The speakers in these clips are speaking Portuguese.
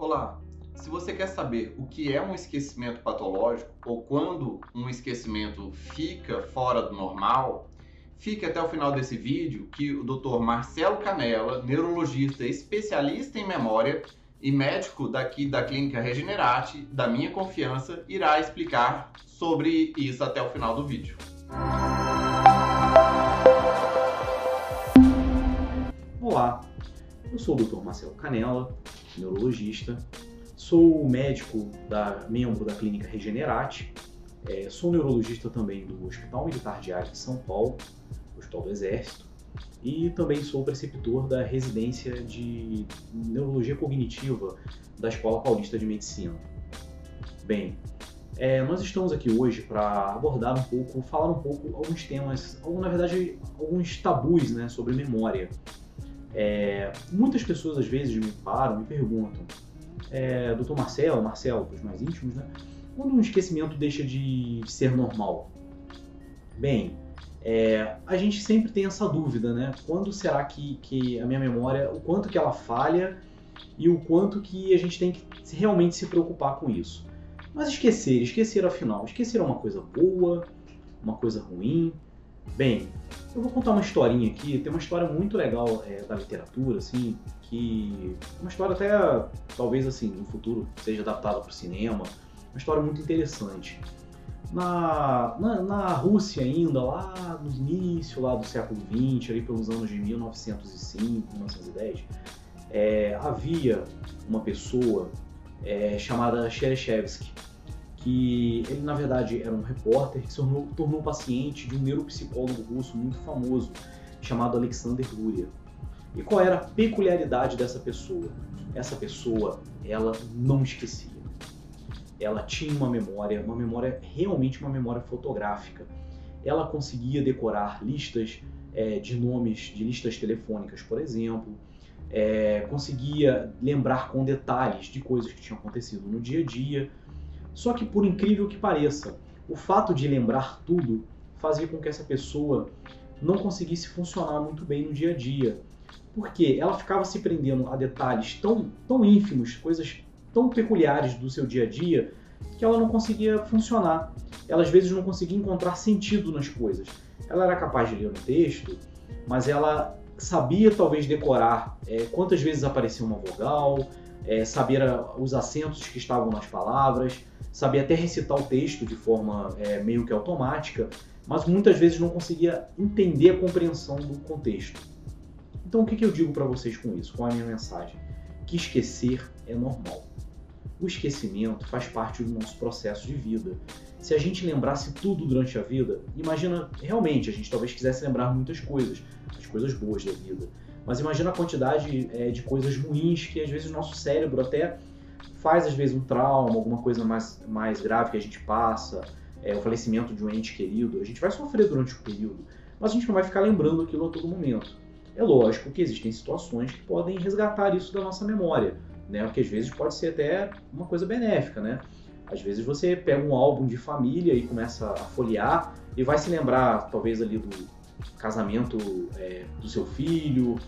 Olá! Se você quer saber o que é um esquecimento patológico ou quando um esquecimento fica fora do normal, fique até o final desse vídeo que o Dr. Marcelo Canella, neurologista especialista em memória e médico daqui da Clínica Regenerate, da minha confiança, irá explicar sobre isso até o final do vídeo. Olá, eu sou o Dr. Marcelo Canella, neurologista, sou médico da membro da Clínica Regenerate, é, sou neurologista também do Hospital Militar de Arte de São Paulo, Hospital do Exército, e também sou preceptor da residência de Neurologia Cognitiva da Escola Paulista de Medicina. Bem, é, nós estamos aqui hoje para abordar um pouco, falar um pouco alguns temas, ou na verdade alguns tabus né, sobre memória. É, muitas pessoas às vezes me param, me perguntam, é, doutor Marcelo, Marcelo, os mais íntimos, né? Quando um esquecimento deixa de ser normal? Bem, é, a gente sempre tem essa dúvida, né? Quando será que, que a minha memória, o quanto que ela falha e o quanto que a gente tem que realmente se preocupar com isso. Mas esquecer, esquecer afinal, esquecer é uma coisa boa, uma coisa ruim. Bem, eu vou contar uma historinha aqui. Tem uma história muito legal é, da literatura, assim, que uma história até talvez assim no futuro seja adaptada para o cinema. Uma história muito interessante. Na, na, na, Rússia ainda, lá no início lá do século XX, ali pelos anos de 1905, 1910, é, havia uma pessoa é, chamada Chereshevsky, que ele na verdade era um repórter que se tornou, tornou paciente de um neuropsicólogo russo muito famoso chamado Alexander Luria. E qual era a peculiaridade dessa pessoa? Essa pessoa, ela não esquecia. Ela tinha uma memória, uma memória realmente uma memória fotográfica. Ela conseguia decorar listas é, de nomes de listas telefônicas, por exemplo. É, conseguia lembrar com detalhes de coisas que tinham acontecido no dia a dia só que, por incrível que pareça, o fato de lembrar tudo fazia com que essa pessoa não conseguisse funcionar muito bem no dia a dia. Porque ela ficava se prendendo a detalhes tão, tão ínfimos, coisas tão peculiares do seu dia a dia, que ela não conseguia funcionar. Ela às vezes não conseguia encontrar sentido nas coisas. Ela era capaz de ler um texto, mas ela sabia talvez decorar é, quantas vezes aparecia uma vogal, é, saber os acentos que estavam nas palavras, sabia até recitar o texto de forma é, meio que automática, mas muitas vezes não conseguia entender a compreensão do contexto. Então, o que, que eu digo para vocês com isso? Qual é a minha mensagem? Que esquecer é normal. O esquecimento faz parte do nosso processo de vida. Se a gente lembrasse tudo durante a vida, imagina realmente a gente talvez quisesse lembrar muitas coisas, as coisas boas da vida. Mas imagina a quantidade é, de coisas ruins que às vezes o nosso cérebro até faz às vezes um trauma, alguma coisa mais, mais grave que a gente passa, é, o falecimento de um ente querido, a gente vai sofrer durante o período, mas a gente não vai ficar lembrando aquilo a todo momento. É lógico que existem situações que podem resgatar isso da nossa memória, né? Que às vezes pode ser até uma coisa benéfica, né? Às vezes você pega um álbum de família e começa a folhear e vai se lembrar, talvez, ali do casamento é, do seu filho,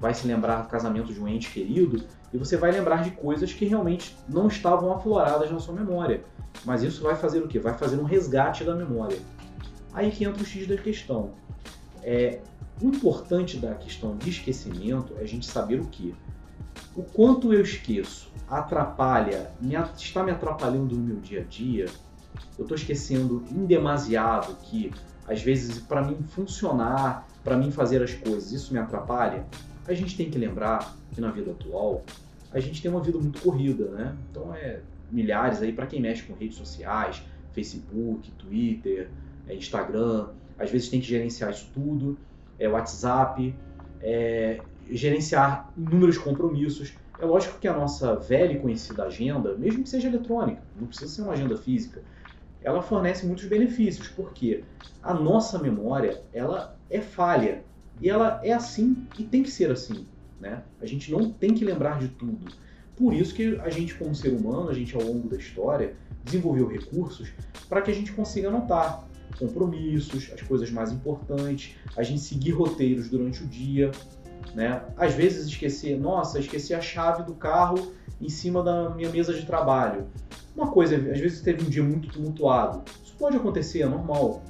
vai se lembrar do casamento de um ente querido, e você vai lembrar de coisas que realmente não estavam afloradas na sua memória. Mas isso vai fazer o quê? Vai fazer um resgate da memória. Aí que entra o X da questão. É, o importante da questão de esquecimento é a gente saber o que. O quanto eu esqueço atrapalha, me, está me atrapalhando no meu dia a dia. Eu estou esquecendo em demasiado que, às vezes, para mim funcionar, para mim fazer as coisas, isso me atrapalha. A gente tem que lembrar que na vida atual a gente tem uma vida muito corrida, né? Então é milhares aí para quem mexe com redes sociais, Facebook, Twitter, é, Instagram, às vezes tem que gerenciar isso tudo, é WhatsApp, é, gerenciar inúmeros compromissos. É lógico que a nossa velha e conhecida agenda, mesmo que seja eletrônica, não precisa ser uma agenda física, ela fornece muitos benefícios, porque a nossa memória ela é falha e ela é assim e tem que ser assim. Né? A gente não tem que lembrar de tudo. Por isso que a gente, como ser humano, a gente ao longo da história desenvolveu recursos para que a gente consiga anotar compromissos, as coisas mais importantes, a gente seguir roteiros durante o dia. Né? Às vezes esquecer, nossa, esqueci a chave do carro em cima da minha mesa de trabalho. Uma coisa, às vezes teve um dia muito tumultuado. Isso pode acontecer, é normal.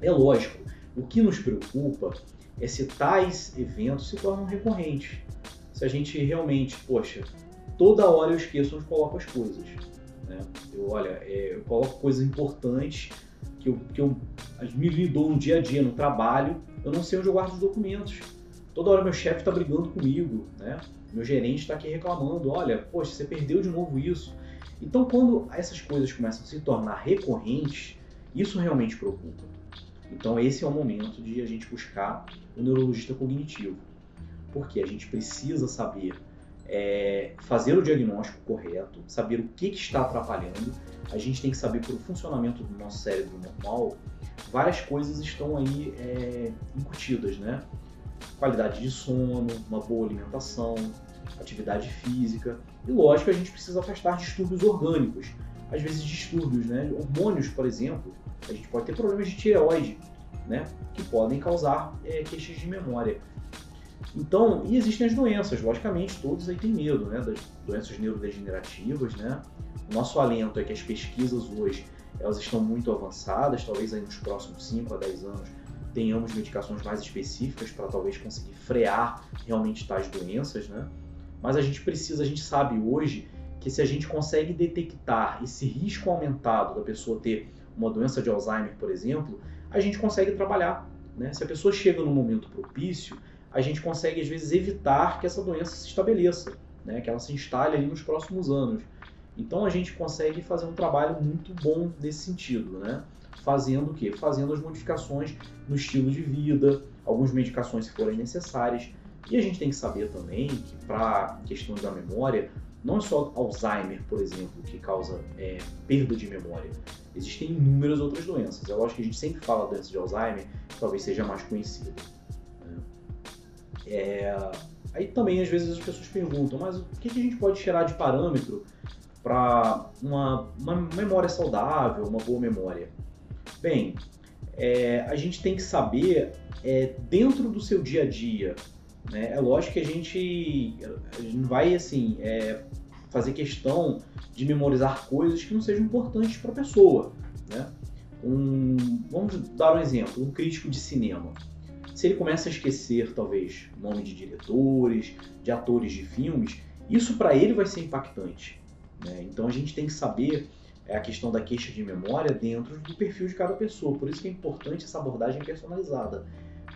É lógico. O que nos preocupa é se tais eventos se tornam recorrentes. Se a gente realmente, poxa, toda hora eu esqueço onde coloco as coisas. Né? Eu, olha, é, eu coloco coisas importantes que eu, que eu me lidou no dia a dia, no trabalho, eu não sei onde eu guardo os documentos. Toda hora meu chefe está brigando comigo, né? Meu gerente está aqui reclamando, olha, poxa, você perdeu de novo isso. Então, quando essas coisas começam a se tornar recorrentes, isso realmente preocupa. Então, esse é o momento de a gente buscar o neurologista cognitivo, porque a gente precisa saber é, fazer o diagnóstico correto, saber o que, que está atrapalhando. A gente tem que saber pelo funcionamento do nosso cérebro normal, várias coisas estão aí é, incutidas, né? Qualidade de sono, uma boa alimentação, atividade física e, lógico, a gente precisa afastar distúrbios orgânicos. Às vezes distúrbios, né? Hormônios, por exemplo, a gente pode ter problemas de tireoide, né? Que podem causar é, queixas de memória. Então, e existem as doenças, logicamente, todos aí têm medo, né, das doenças neurodegenerativas, né? O nosso alento é que as pesquisas hoje, elas estão muito avançadas, talvez aí nos próximos 5 a 10 anos tenhamos medicações mais específicas para talvez conseguir frear realmente tais doenças, né? Mas a gente precisa, a gente sabe hoje que se a gente consegue detectar esse risco aumentado da pessoa ter uma doença de Alzheimer, por exemplo, a gente consegue trabalhar, né? Se a pessoa chega num momento propício, a gente consegue às vezes evitar que essa doença se estabeleça, né? que ela se instale ali nos próximos anos. Então a gente consegue fazer um trabalho muito bom nesse sentido, né? Fazendo o quê? Fazendo as modificações no estilo de vida, algumas medicações se forem necessárias. E a gente tem que saber também que para questões da memória, não é só Alzheimer, por exemplo, que causa é, perda de memória. Existem inúmeras outras doenças. É lógico que a gente sempre fala doença de Alzheimer, que talvez seja mais conhecida. É... Aí também às vezes as pessoas perguntam, mas o que a gente pode tirar de parâmetro para uma, uma, memória saudável, uma boa memória? Bem, é, a gente tem que saber é, dentro do seu dia a dia. Né? É lógico que a gente, não vai assim é, fazer questão de memorizar coisas que não sejam importantes para a pessoa. Né? Um, vamos dar um exemplo, um crítico de cinema se ele começa a esquecer, talvez, nome de diretores, de atores de filmes, isso para ele vai ser impactante. Né? Então a gente tem que saber é, a questão da queixa de memória dentro do perfil de cada pessoa. Por isso que é importante essa abordagem personalizada.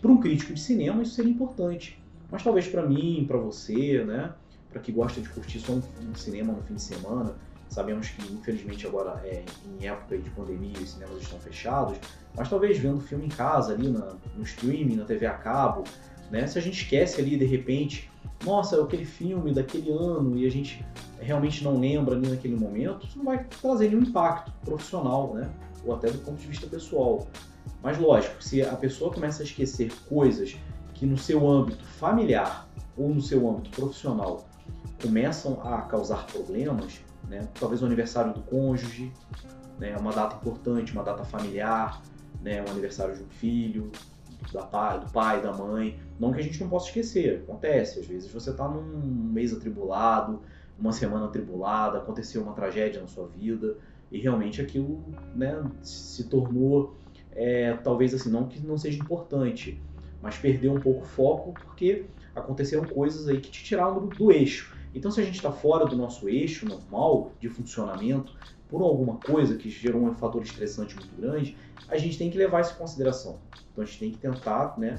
Para um crítico de cinema, isso seria importante. Mas talvez para mim, para você, né? para que gosta de curtir só um cinema no fim de semana, Sabemos que, infelizmente, agora é, em época de pandemia os cinemas estão fechados, mas talvez vendo filme em casa, ali na, no streaming, na TV a cabo, né? Se a gente esquece ali, de repente, nossa, aquele filme daquele ano e a gente realmente não lembra ali naquele momento, isso não vai trazer nenhum impacto profissional, né? Ou até do ponto de vista pessoal. Mas lógico, se a pessoa começa a esquecer coisas que no seu âmbito familiar ou no seu âmbito profissional começam a causar problemas, né? Talvez o aniversário do cônjuge, né? uma data importante, uma data familiar, né? o aniversário de um filho, da pai, do pai, da mãe. Não que a gente não possa esquecer, acontece. Às vezes você está num mês atribulado, uma semana atribulada, aconteceu uma tragédia na sua vida e realmente aquilo né, se tornou, é, talvez assim, não que não seja importante, mas perdeu um pouco o foco porque aconteceram coisas aí que te tiraram do, do eixo. Então, se a gente está fora do nosso eixo normal de funcionamento, por alguma coisa que gerou um fator estressante muito grande, a gente tem que levar isso em consideração. Então, a gente tem que tentar né,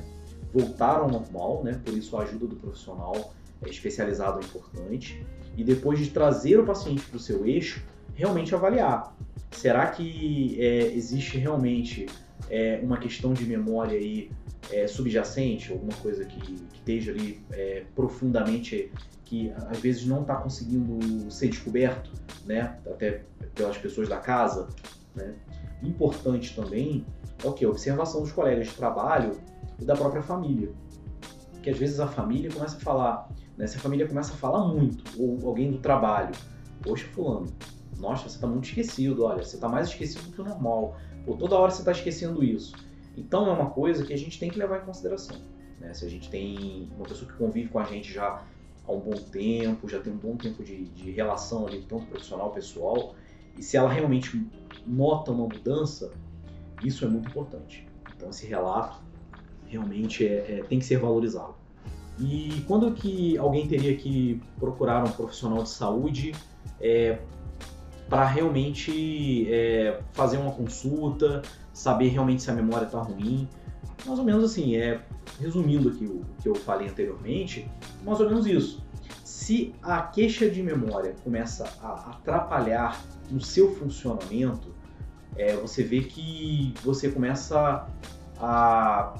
voltar ao normal, né? por isso a ajuda do profissional é especializado é importante. E depois de trazer o paciente para o seu eixo, realmente avaliar. Será que é, existe realmente é, uma questão de memória aí é, subjacente, alguma coisa que, que esteja ali é, profundamente que às vezes não está conseguindo ser descoberto, né, até pelas pessoas da casa, né. Importante também é o que? A observação dos colegas de trabalho e da própria família. Que às vezes a família começa a falar, né, se a família começa a falar muito, ou alguém do trabalho, poxa, fulano, nossa, você está muito esquecido, olha, você está mais esquecido do que o normal, ou toda hora você está esquecendo isso. Então é uma coisa que a gente tem que levar em consideração. Né? Se a gente tem uma pessoa que convive com a gente já há um bom tempo, já tem um bom tempo de, de relação ali, tanto profissional, pessoal, e se ela realmente nota uma mudança, isso é muito importante. Então esse relato realmente é, é, tem que ser valorizado. E quando que alguém teria que procurar um profissional de saúde é, para realmente é, fazer uma consulta, saber realmente se a memória está ruim? Mais ou menos assim, é, resumindo aqui o que eu falei anteriormente, mais ou menos isso. Se a queixa de memória começa a atrapalhar no seu funcionamento, é, você vê que você começa a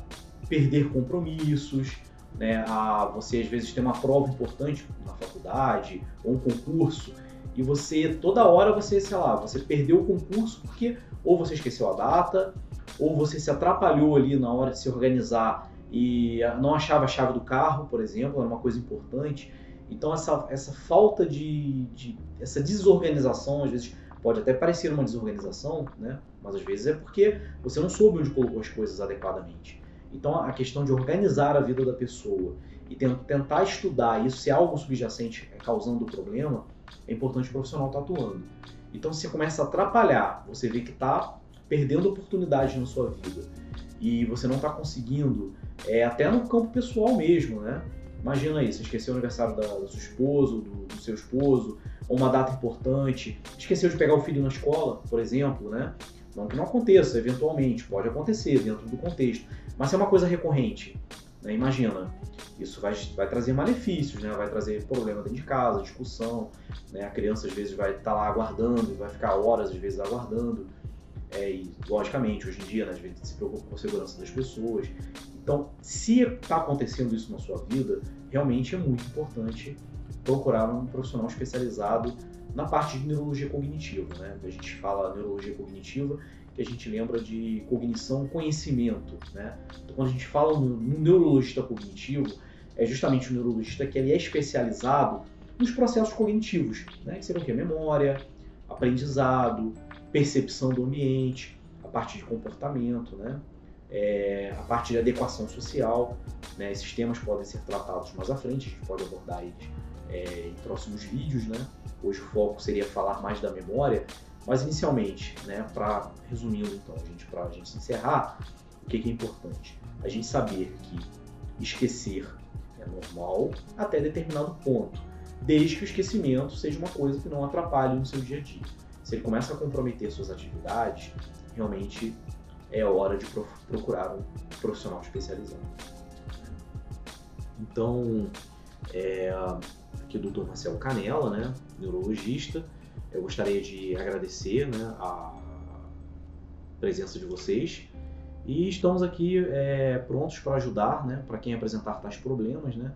perder compromissos, né, a você às vezes ter uma prova importante na faculdade ou um concurso e você toda hora você, sei lá, você perdeu o concurso porque ou você esqueceu a data, ou você se atrapalhou ali na hora de se organizar e não achava a chave do carro, por exemplo, era uma coisa importante. Então essa, essa falta de, de essa desorganização, às vezes pode até parecer uma desorganização, né? mas às vezes é porque você não soube onde colocou as coisas adequadamente. Então a questão de organizar a vida da pessoa e tentar estudar isso, se algo subjacente é causando o problema, é importante o profissional estar atuando. Então se começa a atrapalhar, você vê que está perdendo oportunidades na sua vida e você não está conseguindo, é, até no campo pessoal mesmo, né? Imagina aí, você esqueceu o aniversário da, do seu esposo, do, do, seu esposo, ou uma data importante, esqueceu de pegar o filho na escola, por exemplo, né? Não que não aconteça, eventualmente, pode acontecer dentro do contexto, mas se é uma coisa recorrente, né? imagina, isso vai, vai trazer malefícios, né? vai trazer problema dentro de casa, discussão, né? a criança às vezes vai estar tá lá aguardando, vai ficar horas às vezes aguardando, é, e, logicamente, hoje em dia, né, a gente se preocupa com a segurança das pessoas. Então, se está acontecendo isso na sua vida, realmente é muito importante procurar um profissional especializado na parte de neurologia cognitiva. Né? A gente fala neurologia cognitiva, que a gente lembra de cognição, conhecimento. Né? Então, quando a gente fala no, no neurologista cognitivo, é justamente o neurologista que ele é especializado nos processos cognitivos, né? que seriam o quê? Memória, aprendizado, percepção do ambiente, a parte de comportamento, né? É, a parte de adequação social. Né? Esses temas podem ser tratados mais à frente, a gente pode abordar eles é, em próximos vídeos. Né? Hoje o foco seria falar mais da memória, mas inicialmente, né, para resumindo então, gente, para a gente encerrar, o que, que é importante? A gente saber que esquecer é normal até determinado ponto, desde que o esquecimento seja uma coisa que não atrapalhe no seu dia a dia se ele começa a comprometer suas atividades, realmente é hora de procurar um profissional especializado. Então, é, aqui o Dr. Marcelo Canela, né, neurologista, eu gostaria de agradecer né, a presença de vocês e estamos aqui é, prontos para ajudar, né, para quem apresentar tais problemas, né,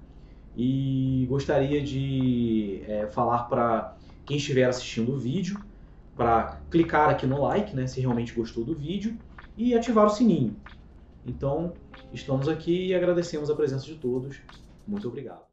e gostaria de é, falar para quem estiver assistindo o vídeo para clicar aqui no like, né, se realmente gostou do vídeo, e ativar o sininho. Então, estamos aqui e agradecemos a presença de todos. Muito obrigado.